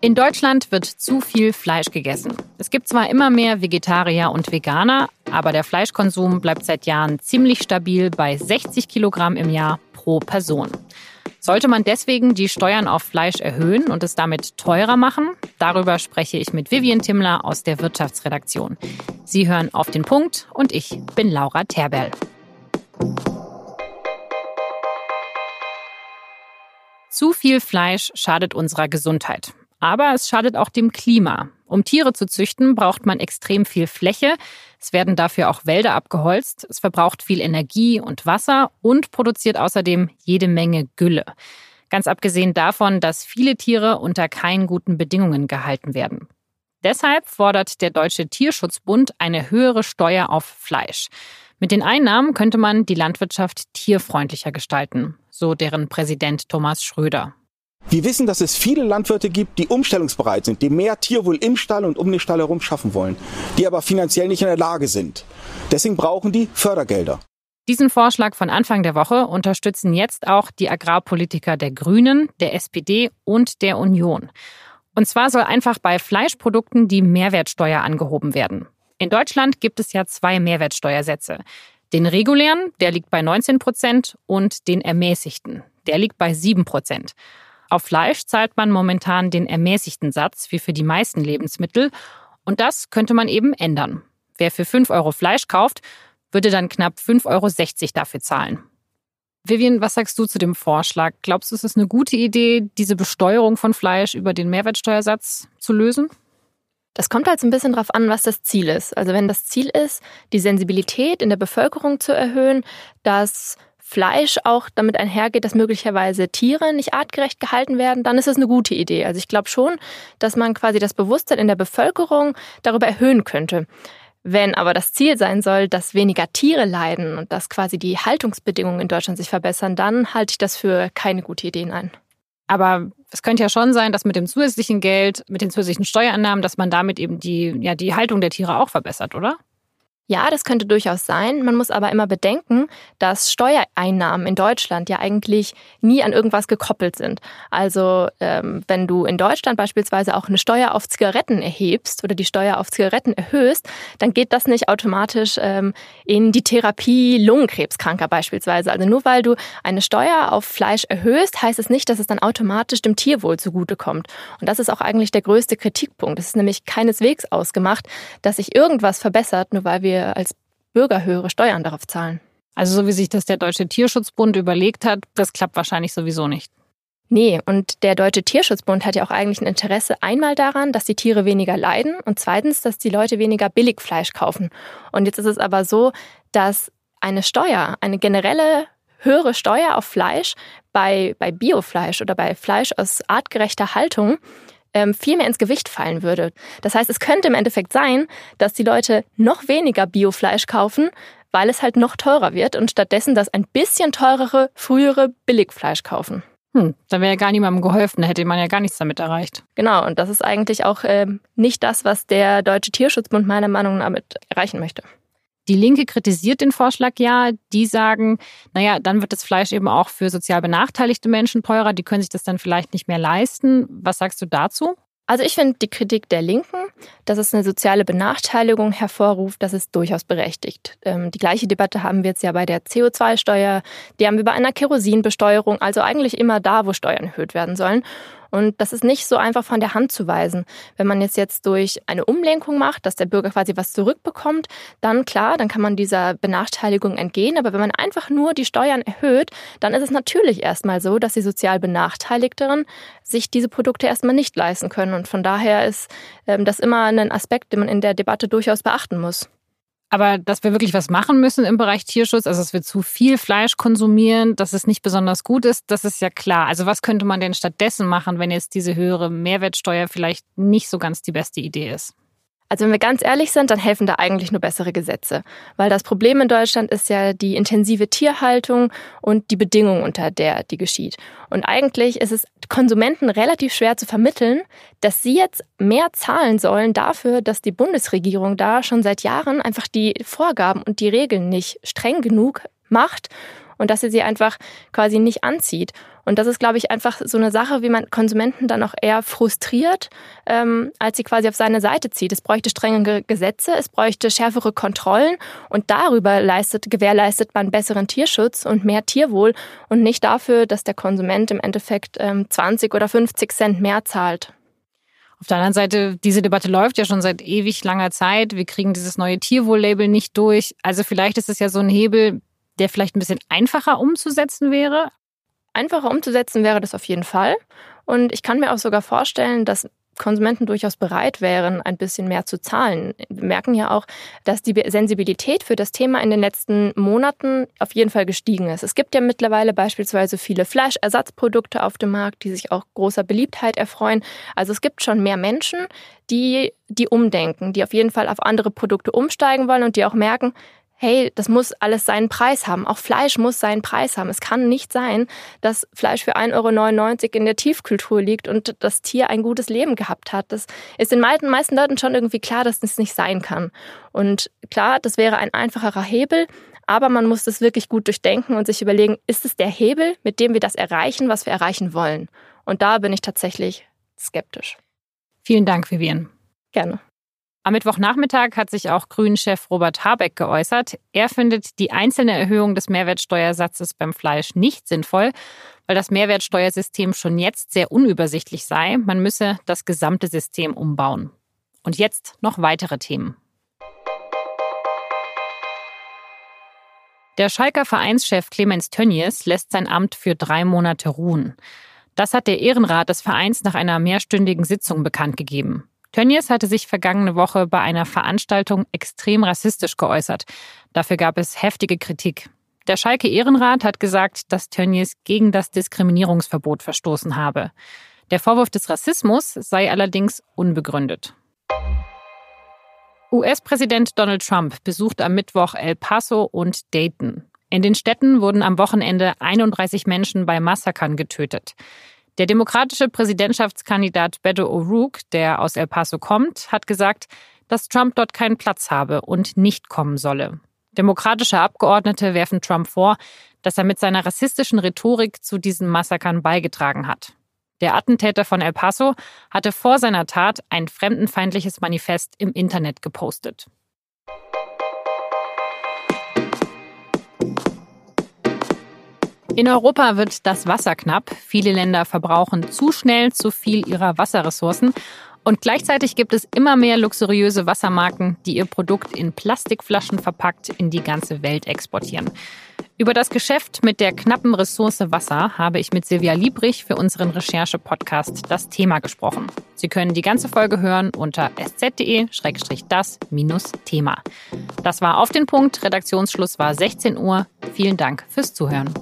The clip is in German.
In Deutschland wird zu viel Fleisch gegessen. Es gibt zwar immer mehr Vegetarier und Veganer, aber der Fleischkonsum bleibt seit Jahren ziemlich stabil bei 60 Kilogramm im Jahr pro Person. Sollte man deswegen die Steuern auf Fleisch erhöhen und es damit teurer machen? Darüber spreche ich mit Vivian Timmler aus der Wirtschaftsredaktion. Sie hören auf den Punkt und ich bin Laura Terberl. Zu viel Fleisch schadet unserer Gesundheit. Aber es schadet auch dem Klima. Um Tiere zu züchten, braucht man extrem viel Fläche. Es werden dafür auch Wälder abgeholzt. Es verbraucht viel Energie und Wasser und produziert außerdem jede Menge Gülle. Ganz abgesehen davon, dass viele Tiere unter keinen guten Bedingungen gehalten werden. Deshalb fordert der Deutsche Tierschutzbund eine höhere Steuer auf Fleisch. Mit den Einnahmen könnte man die Landwirtschaft tierfreundlicher gestalten, so deren Präsident Thomas Schröder. Wir wissen, dass es viele Landwirte gibt, die umstellungsbereit sind, die mehr Tierwohl im Stall und um den Stall herum schaffen wollen, die aber finanziell nicht in der Lage sind. Deswegen brauchen die Fördergelder. Diesen Vorschlag von Anfang der Woche unterstützen jetzt auch die Agrarpolitiker der Grünen, der SPD und der Union. Und zwar soll einfach bei Fleischprodukten die Mehrwertsteuer angehoben werden. In Deutschland gibt es ja zwei Mehrwertsteuersätze. Den regulären, der liegt bei 19 Prozent, und den ermäßigten, der liegt bei 7 Prozent. Auf Fleisch zahlt man momentan den ermäßigten Satz wie für die meisten Lebensmittel. Und das könnte man eben ändern. Wer für 5 Euro Fleisch kauft, würde dann knapp 5,60 Euro dafür zahlen. Vivian, was sagst du zu dem Vorschlag? Glaubst du, es ist eine gute Idee, diese Besteuerung von Fleisch über den Mehrwertsteuersatz zu lösen? Das kommt halt so ein bisschen drauf an, was das Ziel ist. Also wenn das Ziel ist, die Sensibilität in der Bevölkerung zu erhöhen, dass Fleisch auch damit einhergeht, dass möglicherweise Tiere nicht artgerecht gehalten werden, dann ist es eine gute Idee. Also ich glaube schon, dass man quasi das Bewusstsein in der Bevölkerung darüber erhöhen könnte. Wenn aber das Ziel sein soll, dass weniger Tiere leiden und dass quasi die Haltungsbedingungen in Deutschland sich verbessern, dann halte ich das für keine gute Idee ein. Aber es könnte ja schon sein, dass mit dem zusätzlichen Geld, mit den zusätzlichen Steuerannahmen, dass man damit eben die, ja, die Haltung der Tiere auch verbessert, oder? Ja, das könnte durchaus sein. Man muss aber immer bedenken, dass Steuereinnahmen in Deutschland ja eigentlich nie an irgendwas gekoppelt sind. Also ähm, wenn du in Deutschland beispielsweise auch eine Steuer auf Zigaretten erhebst oder die Steuer auf Zigaretten erhöhst, dann geht das nicht automatisch ähm, in die Therapie Lungenkrebskranker beispielsweise. Also nur weil du eine Steuer auf Fleisch erhöhst, heißt es nicht, dass es dann automatisch dem Tierwohl zugutekommt. Und das ist auch eigentlich der größte Kritikpunkt. Es ist nämlich keineswegs ausgemacht, dass sich irgendwas verbessert, nur weil wir wir als Bürger höhere Steuern darauf zahlen. Also so wie sich das der Deutsche Tierschutzbund überlegt hat, das klappt wahrscheinlich sowieso nicht. Nee, und der Deutsche Tierschutzbund hat ja auch eigentlich ein Interesse einmal daran, dass die Tiere weniger leiden und zweitens, dass die Leute weniger Billigfleisch kaufen. Und jetzt ist es aber so, dass eine Steuer, eine generelle höhere Steuer auf Fleisch bei, bei Biofleisch oder bei Fleisch aus artgerechter Haltung ähm, viel mehr ins Gewicht fallen würde. Das heißt, es könnte im Endeffekt sein, dass die Leute noch weniger Biofleisch kaufen, weil es halt noch teurer wird und stattdessen das ein bisschen teurere, frühere Billigfleisch kaufen. Hm, da wäre ja gar niemandem geholfen, da hätte man ja gar nichts damit erreicht. Genau, und das ist eigentlich auch äh, nicht das, was der Deutsche Tierschutzbund meiner Meinung nach damit erreichen möchte. Die Linke kritisiert den Vorschlag ja. Die sagen, naja, dann wird das Fleisch eben auch für sozial benachteiligte Menschen teurer. Die können sich das dann vielleicht nicht mehr leisten. Was sagst du dazu? Also ich finde die Kritik der Linken, dass es eine soziale Benachteiligung hervorruft, das ist durchaus berechtigt. Ähm, die gleiche Debatte haben wir jetzt ja bei der CO2-Steuer, die haben wir bei einer Kerosinbesteuerung, also eigentlich immer da, wo Steuern erhöht werden sollen. Und das ist nicht so einfach von der Hand zu weisen. Wenn man jetzt jetzt durch eine Umlenkung macht, dass der Bürger quasi was zurückbekommt, dann klar, dann kann man dieser Benachteiligung entgehen. Aber wenn man einfach nur die Steuern erhöht, dann ist es natürlich erstmal so, dass die sozial Benachteiligteren sich diese Produkte erstmal nicht leisten können. Und von daher ist ähm, das immer ein Aspekt, den man in der Debatte durchaus beachten muss. Aber dass wir wirklich was machen müssen im Bereich Tierschutz, also dass wir zu viel Fleisch konsumieren, dass es nicht besonders gut ist, das ist ja klar. Also was könnte man denn stattdessen machen, wenn jetzt diese höhere Mehrwertsteuer vielleicht nicht so ganz die beste Idee ist? Also wenn wir ganz ehrlich sind, dann helfen da eigentlich nur bessere Gesetze. Weil das Problem in Deutschland ist ja die intensive Tierhaltung und die Bedingungen, unter der die geschieht. Und eigentlich ist es Konsumenten relativ schwer zu vermitteln, dass sie jetzt mehr zahlen sollen dafür, dass die Bundesregierung da schon seit Jahren einfach die Vorgaben und die Regeln nicht streng genug macht und dass sie sie einfach quasi nicht anzieht. Und das ist, glaube ich, einfach so eine Sache, wie man Konsumenten dann auch eher frustriert, ähm, als sie quasi auf seine Seite zieht. Es bräuchte strengere Gesetze, es bräuchte schärfere Kontrollen und darüber leistet, gewährleistet man besseren Tierschutz und mehr Tierwohl und nicht dafür, dass der Konsument im Endeffekt ähm, 20 oder 50 Cent mehr zahlt. Auf der anderen Seite, diese Debatte läuft ja schon seit ewig langer Zeit. Wir kriegen dieses neue Tierwohl-Label nicht durch. Also vielleicht ist es ja so ein Hebel, der vielleicht ein bisschen einfacher umzusetzen wäre. Einfacher umzusetzen wäre das auf jeden Fall. Und ich kann mir auch sogar vorstellen, dass Konsumenten durchaus bereit wären, ein bisschen mehr zu zahlen. Wir merken ja auch, dass die Sensibilität für das Thema in den letzten Monaten auf jeden Fall gestiegen ist. Es gibt ja mittlerweile beispielsweise viele Fleischersatzprodukte auf dem Markt, die sich auch großer Beliebtheit erfreuen. Also es gibt schon mehr Menschen, die, die umdenken, die auf jeden Fall auf andere Produkte umsteigen wollen und die auch merken, hey, das muss alles seinen Preis haben. Auch Fleisch muss seinen Preis haben. Es kann nicht sein, dass Fleisch für 1,99 Euro in der Tiefkultur liegt und das Tier ein gutes Leben gehabt hat. Das ist den meisten Leuten schon irgendwie klar, dass das nicht sein kann. Und klar, das wäre ein einfacherer Hebel, aber man muss das wirklich gut durchdenken und sich überlegen, ist es der Hebel, mit dem wir das erreichen, was wir erreichen wollen? Und da bin ich tatsächlich skeptisch. Vielen Dank, Vivian. Gerne. Am Mittwochnachmittag hat sich auch Grünen-Chef Robert Habeck geäußert. Er findet die einzelne Erhöhung des Mehrwertsteuersatzes beim Fleisch nicht sinnvoll, weil das Mehrwertsteuersystem schon jetzt sehr unübersichtlich sei. Man müsse das gesamte System umbauen. Und jetzt noch weitere Themen. Der Schalker Vereinschef Clemens Tönnies lässt sein Amt für drei Monate ruhen. Das hat der Ehrenrat des Vereins nach einer mehrstündigen Sitzung bekannt gegeben. Tönnies hatte sich vergangene Woche bei einer Veranstaltung extrem rassistisch geäußert. Dafür gab es heftige Kritik. Der Schalke Ehrenrat hat gesagt, dass Tönnies gegen das Diskriminierungsverbot verstoßen habe. Der Vorwurf des Rassismus sei allerdings unbegründet. US-Präsident Donald Trump besucht am Mittwoch El Paso und Dayton. In den Städten wurden am Wochenende 31 Menschen bei Massakern getötet. Der demokratische Präsidentschaftskandidat Beto O'Rourke, der aus El Paso kommt, hat gesagt, dass Trump dort keinen Platz habe und nicht kommen solle. Demokratische Abgeordnete werfen Trump vor, dass er mit seiner rassistischen Rhetorik zu diesen Massakern beigetragen hat. Der Attentäter von El Paso hatte vor seiner Tat ein fremdenfeindliches Manifest im Internet gepostet. In Europa wird das Wasser knapp. Viele Länder verbrauchen zu schnell zu viel ihrer Wasserressourcen. Und gleichzeitig gibt es immer mehr luxuriöse Wassermarken, die ihr Produkt in Plastikflaschen verpackt in die ganze Welt exportieren. Über das Geschäft mit der knappen Ressource Wasser habe ich mit Silvia Liebrich für unseren Recherche-Podcast das Thema gesprochen. Sie können die ganze Folge hören unter sz.de-das-thema. Das war auf den Punkt. Redaktionsschluss war 16 Uhr. Vielen Dank fürs Zuhören.